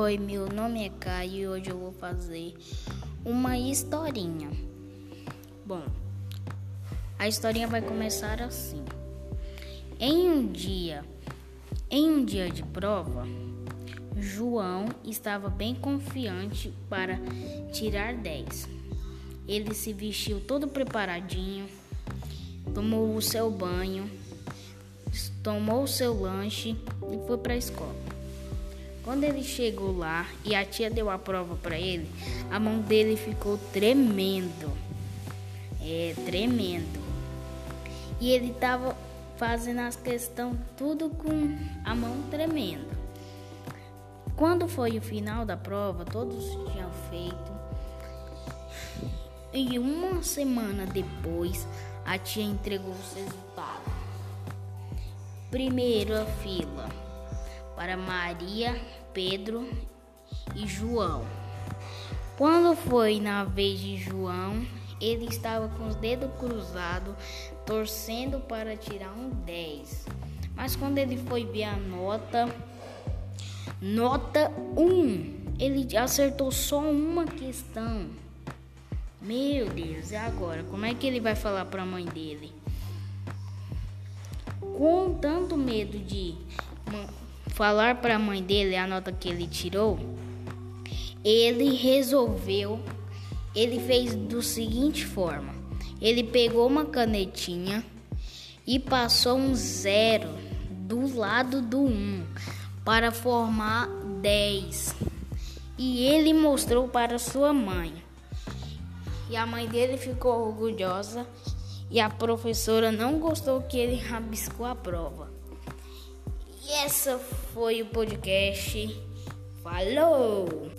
Oi, meu nome é Caio e hoje eu vou fazer uma historinha. Bom, a historinha vai começar assim. Em um dia, em um dia de prova, João estava bem confiante para tirar 10. Ele se vestiu todo preparadinho, tomou o seu banho, tomou o seu lanche e foi para a escola. Quando ele chegou lá e a tia deu a prova para ele, a mão dele ficou tremendo. É, tremendo. E ele tava fazendo as questões tudo com a mão tremendo. Quando foi o final da prova, todos tinham feito. E uma semana depois, a tia entregou os resultados. Primeira fila para Maria, Pedro e João. Quando foi na vez de João, ele estava com os dedos cruzados, torcendo para tirar um 10. Mas quando ele foi ver a nota, nota 1, ele acertou só uma questão. Meu Deus, e agora? Como é que ele vai falar para a mãe dele? Com tanto medo de falar para a mãe dele a nota que ele tirou, ele resolveu, ele fez do seguinte forma: ele pegou uma canetinha e passou um zero do lado do 1 um, para formar 10. E ele mostrou para sua mãe. E a mãe dele ficou orgulhosa e a professora não gostou que ele rabiscou a prova. E essa foi o podcast. Falou!